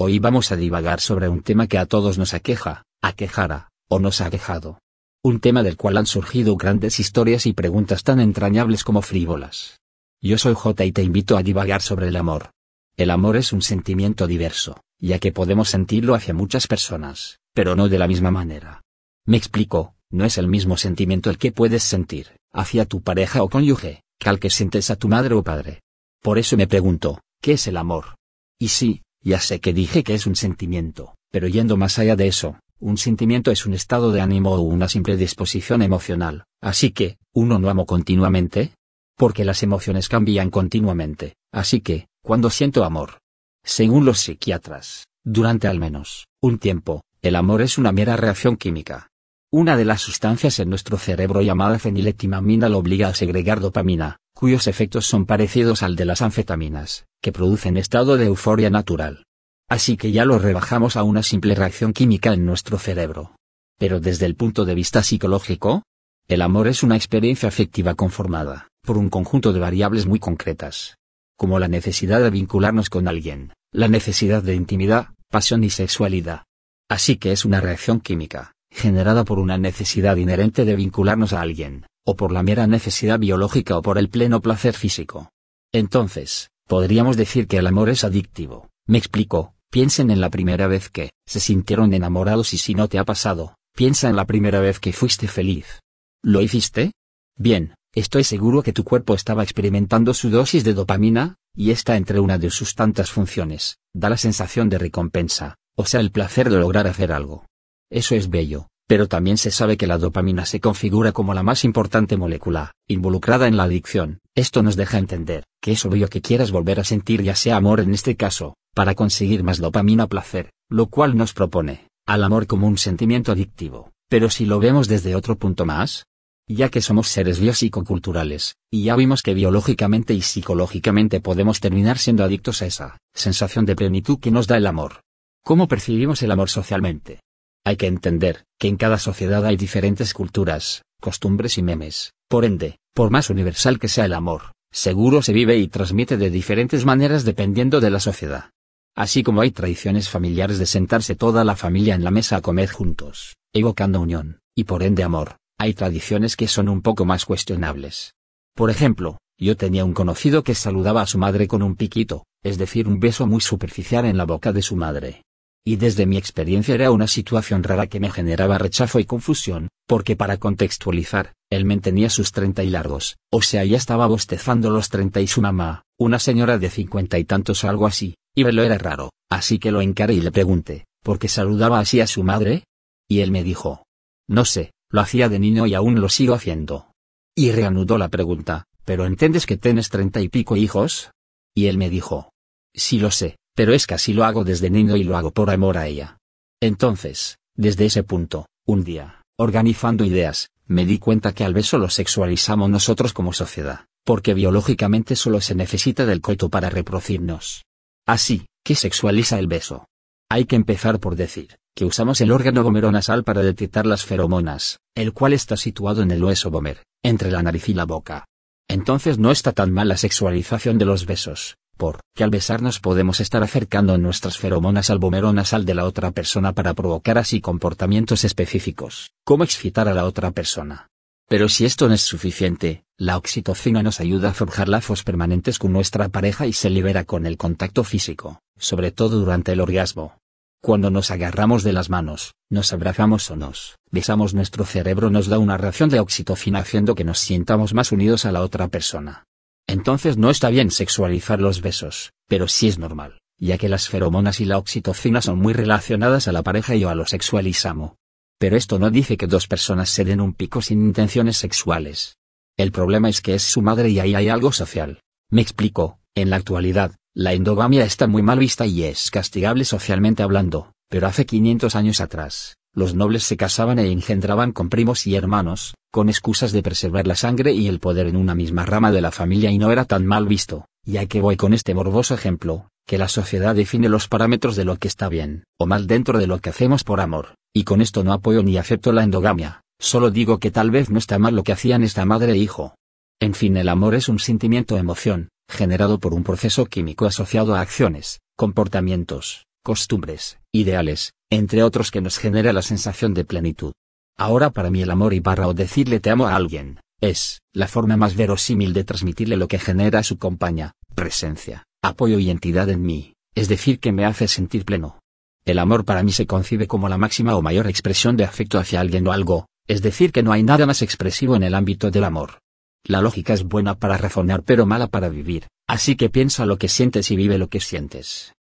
Hoy vamos a divagar sobre un tema que a todos nos aqueja, aquejara, o nos ha aquejado. Un tema del cual han surgido grandes historias y preguntas tan entrañables como frívolas. Yo soy J y te invito a divagar sobre el amor. El amor es un sentimiento diverso, ya que podemos sentirlo hacia muchas personas, pero no de la misma manera. Me explico, no es el mismo sentimiento el que puedes sentir, hacia tu pareja o cónyuge, que al que sientes a tu madre o padre. Por eso me pregunto, ¿qué es el amor? Y sí, ya sé que dije que es un sentimiento, pero yendo más allá de eso, un sentimiento es un estado de ánimo o una simple disposición emocional, así que, ¿uno no amo continuamente? Porque las emociones cambian continuamente, así que, cuando siento amor? Según los psiquiatras, durante al menos un tiempo, el amor es una mera reacción química. Una de las sustancias en nuestro cerebro llamada feniletimamina lo obliga a segregar dopamina, cuyos efectos son parecidos al de las anfetaminas, que producen estado de euforia natural. Así que ya lo rebajamos a una simple reacción química en nuestro cerebro. Pero desde el punto de vista psicológico, el amor es una experiencia afectiva conformada por un conjunto de variables muy concretas, como la necesidad de vincularnos con alguien, la necesidad de intimidad, pasión y sexualidad. Así que es una reacción química, generada por una necesidad inherente de vincularnos a alguien, o por la mera necesidad biológica o por el pleno placer físico. Entonces, podríamos decir que el amor es adictivo. Me explico, piensen en la primera vez que se sintieron enamorados y si no te ha pasado, piensa en la primera vez que fuiste feliz. ¿Lo hiciste? Bien, estoy seguro que tu cuerpo estaba experimentando su dosis de dopamina, y está entre una de sus tantas funciones, da la sensación de recompensa, o sea el placer de lograr hacer algo. Eso es bello, pero también se sabe que la dopamina se configura como la más importante molécula, involucrada en la adicción. Esto nos deja entender, que es obvio que quieras volver a sentir ya sea amor en este caso, para conseguir más dopamina placer, lo cual nos propone, al amor como un sentimiento adictivo. Pero si lo vemos desde otro punto más, ya que somos seres biopsicoculturales, y ya vimos que biológicamente y psicológicamente podemos terminar siendo adictos a esa sensación de plenitud que nos da el amor. ¿Cómo percibimos el amor socialmente? Hay que entender que en cada sociedad hay diferentes culturas, costumbres y memes. Por ende, por más universal que sea el amor, seguro se vive y transmite de diferentes maneras dependiendo de la sociedad. Así como hay tradiciones familiares de sentarse toda la familia en la mesa a comer juntos, evocando unión, y por ende amor, hay tradiciones que son un poco más cuestionables. Por ejemplo, yo tenía un conocido que saludaba a su madre con un piquito, es decir, un beso muy superficial en la boca de su madre y desde mi experiencia era una situación rara que me generaba rechazo y confusión, porque para contextualizar, él mantenía sus treinta y largos, o sea ya estaba bostezando los treinta y su mamá, una señora de cincuenta y tantos algo así, y verlo era raro, así que lo encaré y le pregunté, ¿por qué saludaba así a su madre? Y él me dijo, no sé, lo hacía de niño y aún lo sigo haciendo. Y reanudó la pregunta, ¿pero entiendes que tienes treinta y pico hijos? Y él me dijo, sí lo sé, pero es que así lo hago desde niño y lo hago por amor a ella. Entonces, desde ese punto, un día, organizando ideas, me di cuenta que al beso lo sexualizamos nosotros como sociedad, porque biológicamente solo se necesita del coito para reproducirnos. Así, ¿qué sexualiza el beso? Hay que empezar por decir, que usamos el órgano gomeronasal para detectar las feromonas, el cual está situado en el hueso gomer, entre la nariz y la boca. Entonces no está tan mal la sexualización de los besos, por que al besarnos podemos estar acercando nuestras feromonas al bomero nasal de la otra persona para provocar así comportamientos específicos, como excitar a la otra persona. Pero si esto no es suficiente, la oxitocina nos ayuda a forjar lazos permanentes con nuestra pareja y se libera con el contacto físico, sobre todo durante el orgasmo. Cuando nos agarramos de las manos, nos abrazamos o nos besamos nuestro cerebro nos da una reacción de oxitocina haciendo que nos sientamos más unidos a la otra persona. Entonces no está bien sexualizar los besos, pero sí es normal, ya que las feromonas y la oxitocina son muy relacionadas a la pareja y a lo sexualizamos. Pero esto no dice que dos personas se den un pico sin intenciones sexuales. El problema es que es su madre y ahí hay algo social. Me explico, en la actualidad, la endogamia está muy mal vista y es castigable socialmente hablando, pero hace 500 años atrás, los nobles se casaban e engendraban con primos y hermanos, con excusas de preservar la sangre y el poder en una misma rama de la familia y no era tan mal visto, ya que voy con este morboso ejemplo, que la sociedad define los parámetros de lo que está bien, o mal dentro de lo que hacemos por amor, y con esto no apoyo ni acepto la endogamia, solo digo que tal vez no está mal lo que hacían esta madre e hijo. En fin, el amor es un sentimiento emoción, generado por un proceso químico asociado a acciones, comportamientos, costumbres, ideales, entre otros que nos genera la sensación de plenitud. Ahora para mí el amor y barra o decirle te amo a alguien, es la forma más verosímil de transmitirle lo que genera su compañía, presencia, apoyo y entidad en mí, es decir que me hace sentir pleno. El amor para mí se concibe como la máxima o mayor expresión de afecto hacia alguien o algo, es decir que no hay nada más expresivo en el ámbito del amor. La lógica es buena para razonar pero mala para vivir, así que piensa lo que sientes y vive lo que sientes.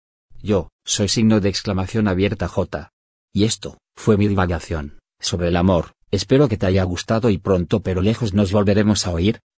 Yo, soy signo de exclamación abierta J. Y esto, fue mi divagación sobre el amor, espero que te haya gustado y pronto pero lejos nos volveremos a oír,